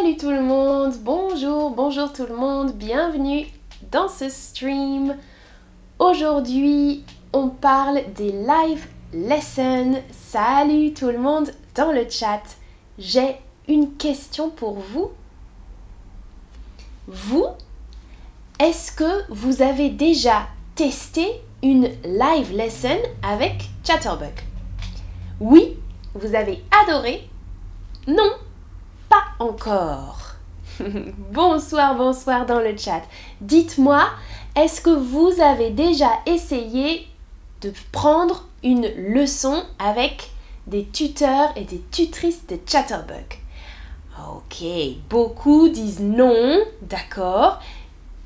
Salut tout le monde, bonjour, bonjour tout le monde, bienvenue dans ce stream. Aujourd'hui, on parle des live lessons. Salut tout le monde dans le chat. J'ai une question pour vous. Vous, est-ce que vous avez déjà testé une live lesson avec Chatterbug? Oui, vous avez adoré Non, pas encore. bonsoir, bonsoir dans le chat. Dites-moi, est-ce que vous avez déjà essayé de prendre une leçon avec des tuteurs et des tutrices de Chatterbug? Ok, beaucoup disent non, d'accord.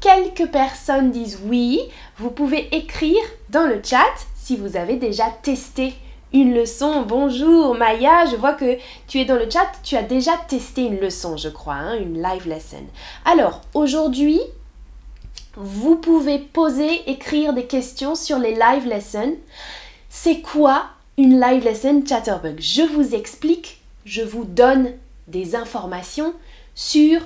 Quelques personnes disent oui. Vous pouvez écrire dans le chat si vous avez déjà testé une leçon. Bonjour Maya, je vois que tu es dans le chat, tu as déjà testé une leçon, je crois, hein, une live lesson. Alors, aujourd'hui, vous pouvez poser, écrire des questions sur les live lessons. C'est quoi une live lesson Chatterbug? Je vous explique, je vous donne des informations sur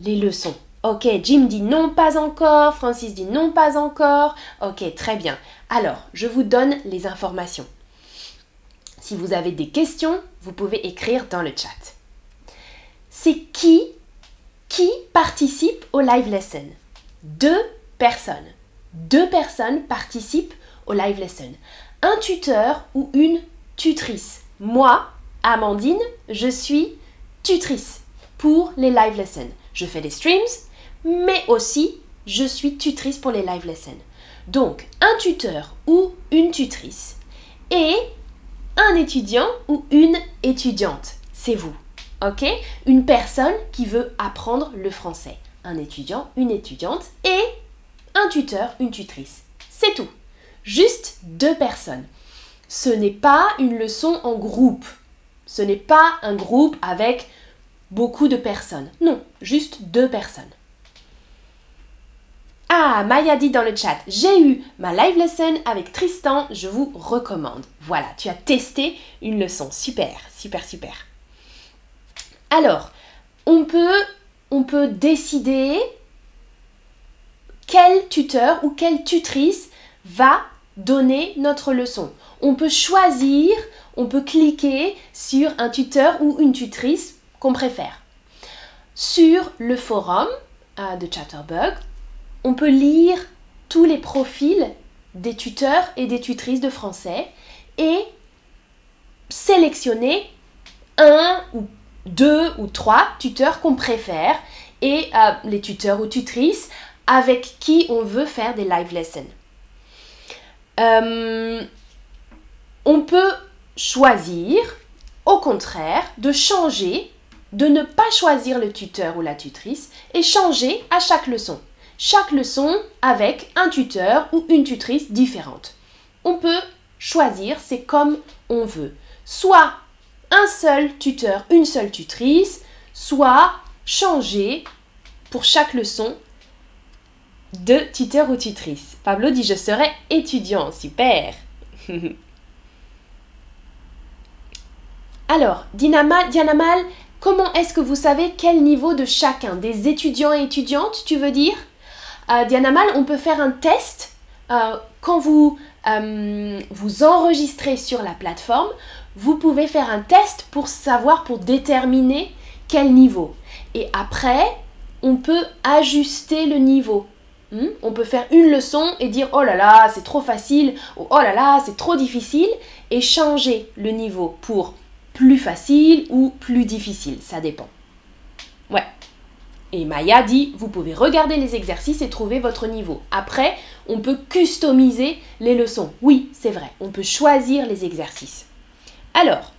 les leçons. Ok, Jim dit non, pas encore. Francis dit non, pas encore. Ok, très bien. Alors, je vous donne les informations. Si vous avez des questions, vous pouvez écrire dans le chat. C'est qui qui participe au live lesson? Deux personnes. Deux personnes participent au live lesson. Un tuteur ou une tutrice. Moi, Amandine, je suis tutrice pour les live lessons. Je fais des streams, mais aussi je suis tutrice pour les live lessons. Donc, un tuteur ou une tutrice et un étudiant ou une étudiante. C'est vous. OK? Une personne qui veut apprendre le français. Un étudiant, une étudiante et un tuteur, une tutrice. C'est tout. Juste deux personnes. Ce n'est pas une leçon en groupe. Ce n'est pas un groupe avec beaucoup de personnes. Non, juste deux personnes. Ah, Maya dit dans le chat, j'ai eu ma live lesson avec Tristan, je vous recommande. Voilà, tu as testé une leçon. Super, super, super. Alors, on peut, décider quel tuteur ou quelle tutrice va donner notre leçon. On peut choisir, on peut cliquer sur un tuteur ou une tutrice qu'on préfère. Sur le forum euh, de Chatterbug, on peut lire tous les profils des tuteurs et des tutrices de français et sélectionner un ou deux ou trois tuteurs qu'on préfère et euh, les tuteurs ou tutrices avec qui on veut faire des live lessons. Euh, on peut choisir, au contraire, de changer, de ne pas choisir le tuteur ou la tutrice et changer à chaque leçon chaque leçon avec un tuteur ou une tutrice différente. On peut choisir, c'est comme on veut. Soit un seul tuteur, une seule tutrice, soit changer pour chaque leçon de tuteur ou tutrice. Pablo dit je serai étudiant, super. Alors, Dinama, Dianamal, comment est-ce que vous savez quel niveau de chacun? Des étudiants et étudiantes, tu veux dire? Euh, Diana Mal, on peut faire un test euh, quand vous euh, vous enregistrez sur la plateforme. Vous pouvez faire un test pour savoir, pour déterminer quel niveau. Et après, on peut ajuster le niveau. Hmm? On peut faire une leçon et dire oh là là, c'est trop facile, ou oh là là, c'est trop difficile, et changer le niveau pour plus facile ou plus difficile, ça dépend. Ouais. Et Maya dit, vous pouvez regarder les exercices et trouver votre niveau. Après, on peut customiser les leçons. Oui, c'est vrai, on peut choisir les exercices. Alors,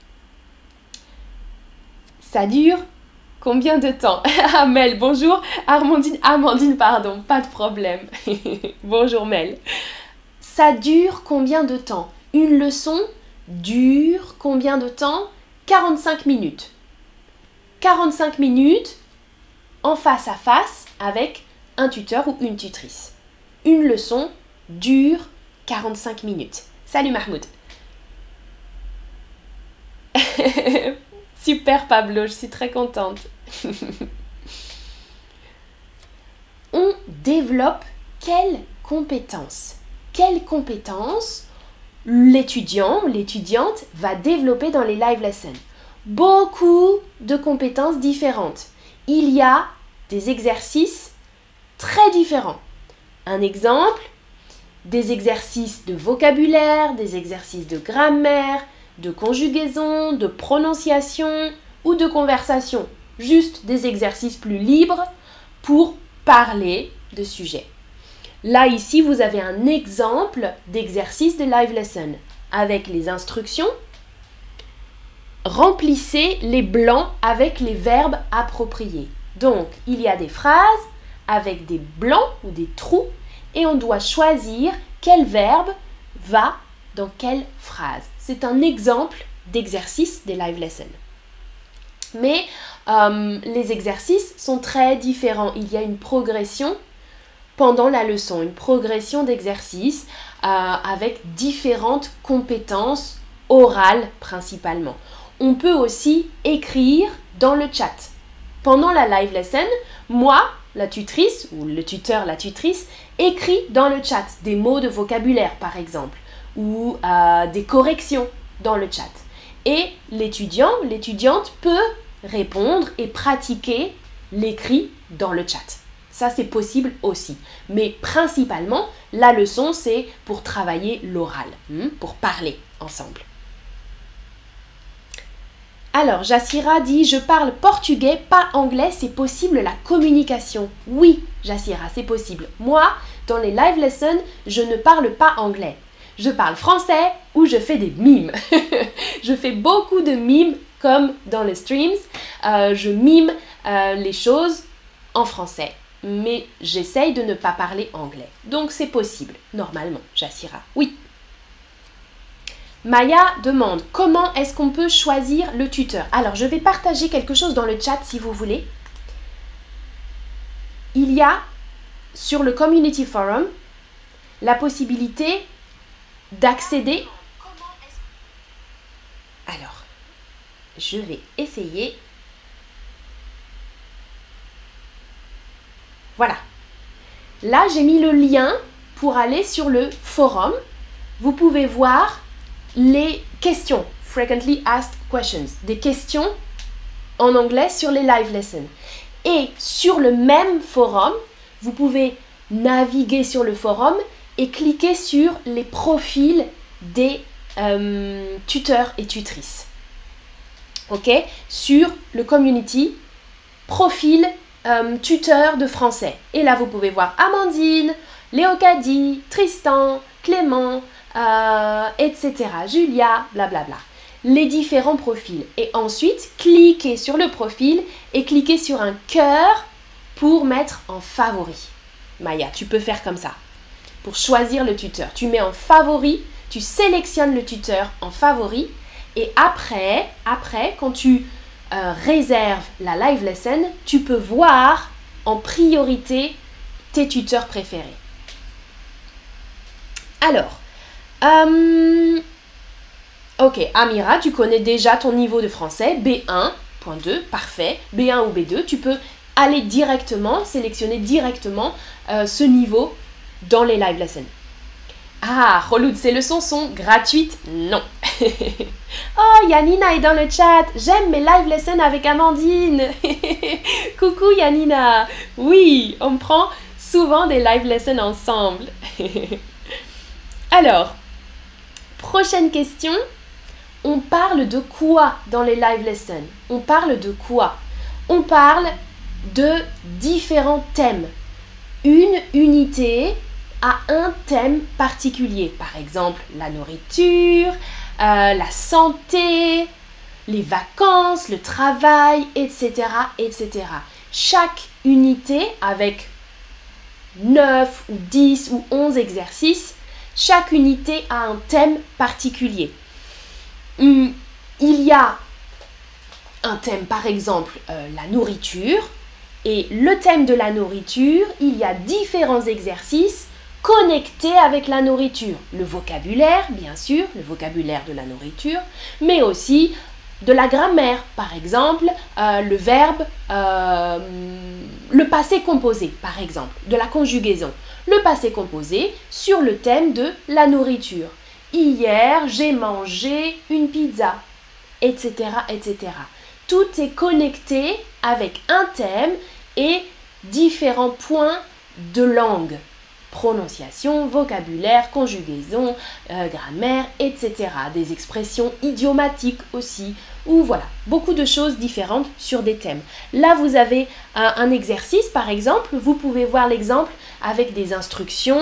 ça dure combien de temps? Ah Mel, bonjour. Armandine, Amandine, pardon, pas de problème. bonjour Mel. Ça dure combien de temps? Une leçon dure combien de temps? 45 minutes. 45 minutes, en face à face avec un tuteur ou une tutrice. Une leçon dure 45 minutes. Salut Mahmoud. Super Pablo, je suis très contente. développe quelles compétences Quelles compétences l'étudiant ou l'étudiante va développer dans les live lessons? Beaucoup de compétences différentes. Il y a des exercices très différents. Un exemple, des exercices de vocabulaire, des exercices de grammaire, de conjugaison, de prononciation ou de conversation. Juste des exercices plus libres pour parler de sujets. Là, ici, vous avez un exemple d'exercice de live lesson avec les instructions. Remplissez les blancs avec les verbes appropriés. Donc, il y a des phrases avec des blancs ou des trous et on doit choisir quel verbe va dans quelle phrase. C'est un exemple d'exercice des live lessons. Mais euh, les exercices sont très différents. Il y a une progression pendant la leçon, une progression d'exercices euh, avec différentes compétences orales principalement. On peut aussi écrire dans le chat. Pendant la live lesson, moi, la tutrice ou le tuteur, la tutrice, écrit dans le chat des mots de vocabulaire par exemple ou euh, des corrections dans le chat. Et l'étudiant, l'étudiante peut répondre et pratiquer l'écrit dans le chat. Ça, c'est possible aussi. Mais principalement, la leçon, c'est pour travailler l'oral, hmm, pour parler ensemble. Alors, Jassira dit Je parle portugais, pas anglais, c'est possible la communication. Oui, Jassira, c'est possible. Moi, dans les live lessons, je ne parle pas anglais. Je parle français ou je fais des mimes. je fais beaucoup de mimes comme dans les streams. Euh, je mime euh, les choses en français mais j'essaye de ne pas parler anglais. Donc c'est possible, normalement, Jassira. Oui. Maya demande comment est-ce qu'on peut choisir le tuteur? Alors je vais partager quelque chose dans le chat si vous voulez. Il y a sur le Community Forum la possibilité d'accéder. Alors, je vais essayer Voilà. Là, j'ai mis le lien pour aller sur le forum. Vous pouvez voir les questions, frequently asked questions, des questions en anglais sur les live lessons. Et sur le même forum, vous pouvez naviguer sur le forum et cliquer sur les profils des euh, tuteurs et tutrices. OK? Sur le community, profil euh, tuteur de français. Et là, vous pouvez voir Amandine, Léocadie, Tristan, Clément, euh, etc. Julia, blablabla. Les différents profils. Et ensuite, cliquez sur le profil et cliquez sur un cœur pour mettre en favori. Maya, tu peux faire comme ça. Pour choisir le tuteur, tu mets en favori, tu sélectionnes le tuteur en favori et après, après quand tu euh, réserve la live lesson, tu peux voir en priorité tes tuteurs préférés. Alors, euh, ok, Amira, tu connais déjà ton niveau de français, B1.2, parfait, B1 ou B2, tu peux aller directement, sélectionner directement euh, ce niveau dans les live lessons. Ah, Reloud, ces leçons sont gratuites Non. oh, Yanina est dans le chat. J'aime mes live lessons avec Amandine. Coucou Yanina. Oui, on prend souvent des live lessons ensemble. Alors, prochaine question. On parle de quoi dans les live lessons? On parle de quoi? On parle de différents thèmes. Une unité à un thème particulier. Par exemple, la nourriture, euh, la santé, les vacances, le travail, etc., etc. Chaque unité avec 9 ou 10 ou 11 exercices, chaque unité a un thème particulier. Hum, il y a un thème, par exemple, euh, la nourriture. Et le thème de la nourriture, il y a différents exercices connecté avec la nourriture. Le vocabulaire, bien sûr, le vocabulaire de la nourriture, mais aussi de la grammaire, par exemple, euh, le verbe, euh, le passé composé, par exemple, de la conjugaison. Le passé composé sur le thème de la nourriture. Hier, j'ai mangé une pizza, etc., etc. Tout est connecté avec un thème et différents points de langue prononciation, vocabulaire, conjugaison, euh, grammaire, etc. Des expressions idiomatiques aussi, ou voilà, beaucoup de choses différentes sur des thèmes. Là, vous avez un exercice, par exemple, vous pouvez voir l'exemple avec des instructions.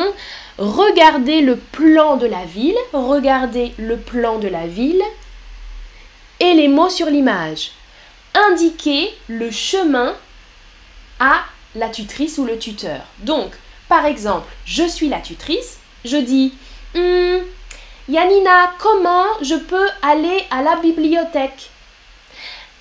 Regardez le plan de la ville, regardez le plan de la ville et les mots sur l'image. Indiquez le chemin à la tutrice ou le tuteur. Donc, par exemple, je suis la tutrice, je dis hmm, Yanina, comment je peux aller à la bibliothèque?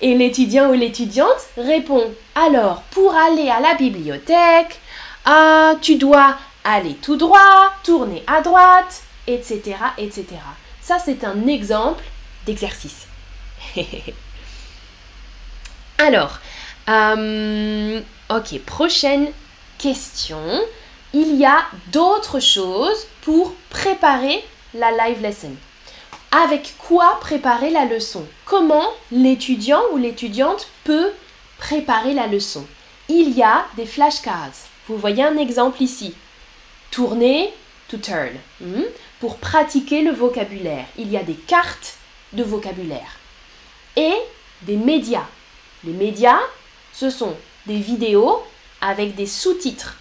Et l'étudiant ou l'étudiante répond Alors, pour aller à la bibliothèque, ah, tu dois aller tout droit, tourner à droite, etc. etc. Ça, c'est un exemple d'exercice. Alors, euh, ok, prochaine question il y a d'autres choses pour préparer la live lesson. Avec quoi préparer la leçon? Comment l'étudiant ou l'étudiante peut préparer la leçon? Il y a des flashcards. Vous voyez un exemple ici. Tourner, to turn. Hmm? Pour pratiquer le vocabulaire, il y a des cartes de vocabulaire. Et des médias. Les médias, ce sont des vidéos avec des sous-titres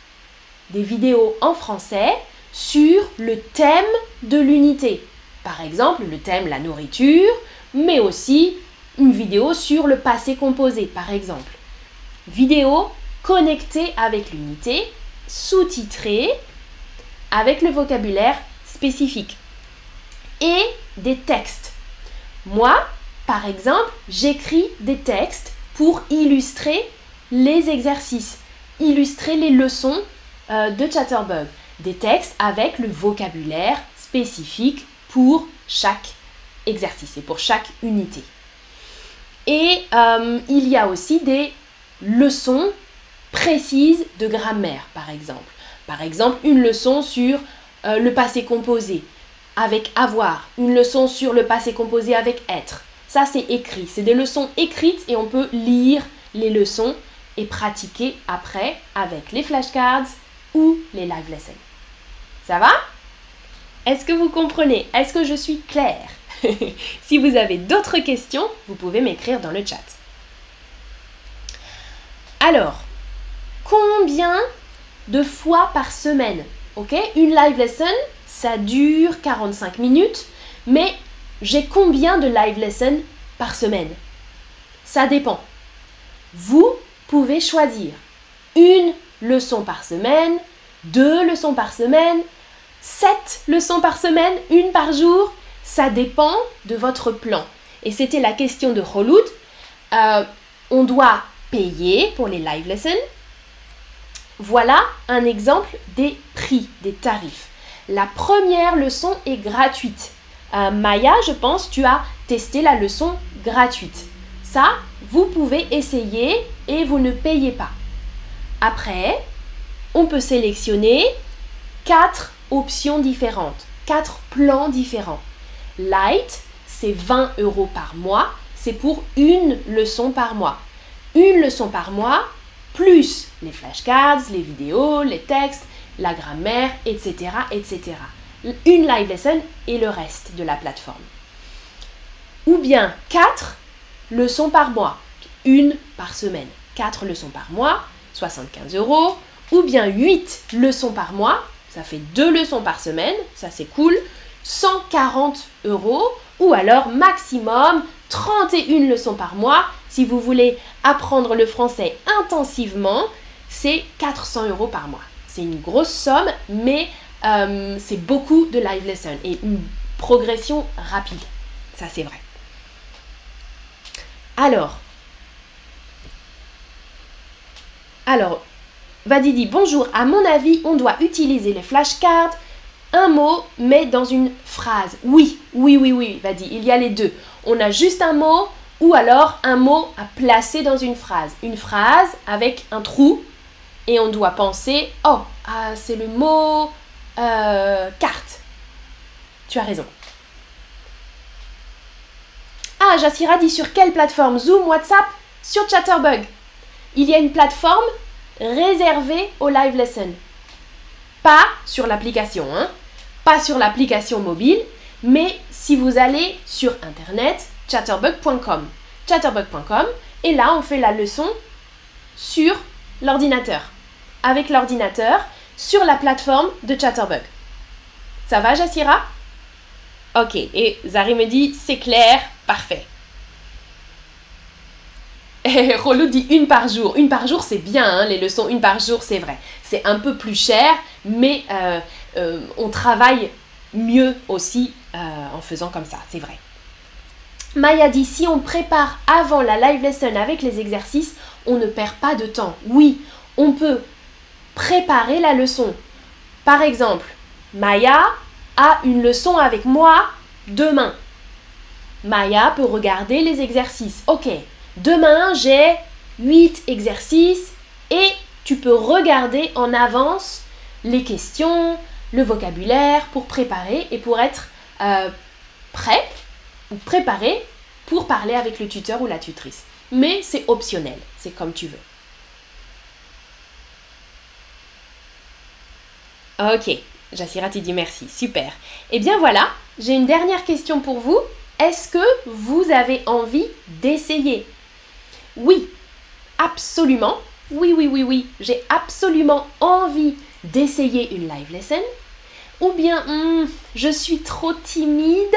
des vidéos en français sur le thème de l'unité. Par exemple, le thème la nourriture, mais aussi une vidéo sur le passé composé, par exemple. Vidéo connectée avec l'unité, sous-titrée avec le vocabulaire spécifique. Et des textes. Moi, par exemple, j'écris des textes pour illustrer les exercices, illustrer les leçons euh, de Chatterbug. Des textes avec le vocabulaire spécifique pour chaque exercice et pour chaque unité. Et euh, il y a aussi des leçons précises de grammaire, par exemple. Par exemple, une leçon sur euh, le passé composé avec avoir, une leçon sur le passé composé avec être. Ça, c'est écrit. C'est des leçons écrites et on peut lire les leçons et pratiquer après avec les flashcards ou les live lessons. Ça va? Est-ce que vous comprenez? Est-ce que je suis claire? Si vous avez d'autres questions, vous pouvez m'écrire dans le chat. Alors, combien de fois par semaine Ok? Une live lesson, ça dure 45 minutes, mais j'ai combien de live lessons par semaine? Ça dépend. Vous pouvez choisir une leçons par semaine, deux leçons par semaine, sept leçons par semaine, une par jour. Ça dépend de votre plan. Et c'était la question de Holoud. Euh, on doit payer pour les live lessons. Voilà un exemple des prix, des tarifs. La première leçon est gratuite. Euh, Maya, je pense, tu as testé la leçon gratuite. Ça, vous pouvez essayer et vous ne payez pas. Après, on peut sélectionner quatre options différentes, quatre plans différents. Light, c'est 20 euros par mois, c'est pour une leçon par mois. Une leçon par mois, plus les flashcards, les vidéos, les textes, la grammaire, etc., etc. Une live lesson et le reste de la plateforme. Ou bien quatre leçons par mois, une par semaine. Quatre leçons par mois, 75 euros, ou bien 8 leçons par mois, ça fait 2 leçons par semaine, ça c'est cool, 140 euros, ou alors maximum 31 leçons par mois. Si vous voulez apprendre le français intensivement, c'est 400 euros par mois. C'est une grosse somme, mais euh, c'est beaucoup de live lesson et une progression rapide. Ça c'est vrai. Alors, Alors, Vadidi, bonjour. À mon avis, on doit utiliser les flashcards, un mot, mais dans une phrase. Oui, oui, oui, oui, Vadi, il y a les deux. On a juste un mot Ou alors un mot à placer dans une phrase. Une phrase avec un trou et on doit penser, oh, ah, c'est le mot euh, carte. Tu as raison. Ah, Jassira dit sur quelle plateforme? Zoom, WhatsApp Sur Chatterbug. Il y a une plateforme réservée au live lesson. Pas sur l'application, hein Pas sur l'application mobile, mais si vous allez sur internet, chatterbug.com. Chatterbug.com, et là on fait la leçon sur l'ordinateur. Avec l'ordinateur sur la plateforme de Chatterbug. Ça va, Jassira? Ok, et Zari me dit c'est clair, parfait. Et Rolo dit une par jour. Une par jour, c'est bien, hein, les leçons une par jour, c'est vrai. C'est un peu plus cher, mais euh, euh, on travaille mieux aussi euh, en faisant comme ça, c'est vrai. Maya dit si on prépare avant la live lesson avec les exercices, on ne perd pas de temps. Oui, on peut préparer la leçon. Par exemple, Maya a une leçon avec moi demain. Maya peut regarder les exercices. Ok, demain j'ai 8 exercices et tu peux regarder en avance les questions, le vocabulaire pour préparer et pour être euh, prêt ou préparé pour parler avec le tuteur ou la tutrice. Mais c'est optionnel, c'est comme tu veux. Ok, Jassira dit merci, super. Et eh bien voilà, j'ai une dernière question pour vous. Est-ce que vous avez envie d'essayer? Oui, absolument. Oui, oui, oui, oui, j'ai absolument envie d'essayer une live lesson. Ou bien, hmm, je suis trop timide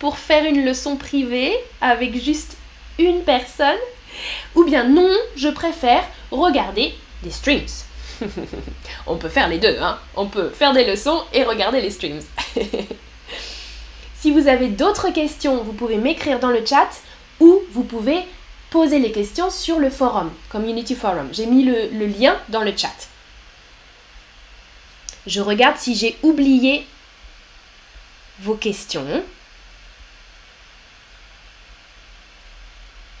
pour faire une leçon privée avec juste une personne. Ou bien non, je préfère regarder des streams. On peut faire les deux, hein. On peut faire des leçons et regarder les streams. si vous avez d'autres questions, vous pouvez m'écrire dans le chat ou vous pouvez poser les questions sur le forum, Community Forum. J'ai mis le, lien dans le chat. Je regarde si j'ai oublié vos questions.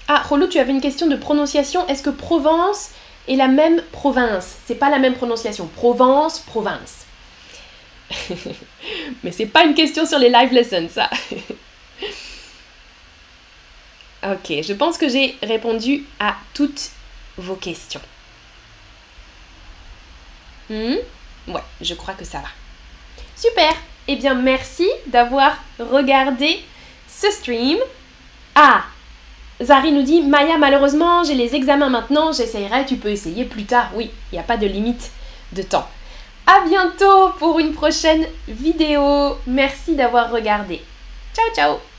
Ah, Rolo, tu avais une question de prononciation. Est-ce que Provence et la même province? C'est pas la même prononciation. Provence, province. Mais c'est pas une question sur les live lessons, ça. ok, je pense que j'ai répondu à toutes vos questions. Hmm? Ouais, je crois que ça va. Super. Eh bien, merci d'avoir regardé ce stream. Ah, Zari nous dit Maya, malheureusement, j'ai les examens maintenant, j'essayerai, tu peux essayer plus tard. Oui, il n'y a pas de limite de temps. A bientôt pour une prochaine vidéo. Merci d'avoir regardé. Ciao, ciao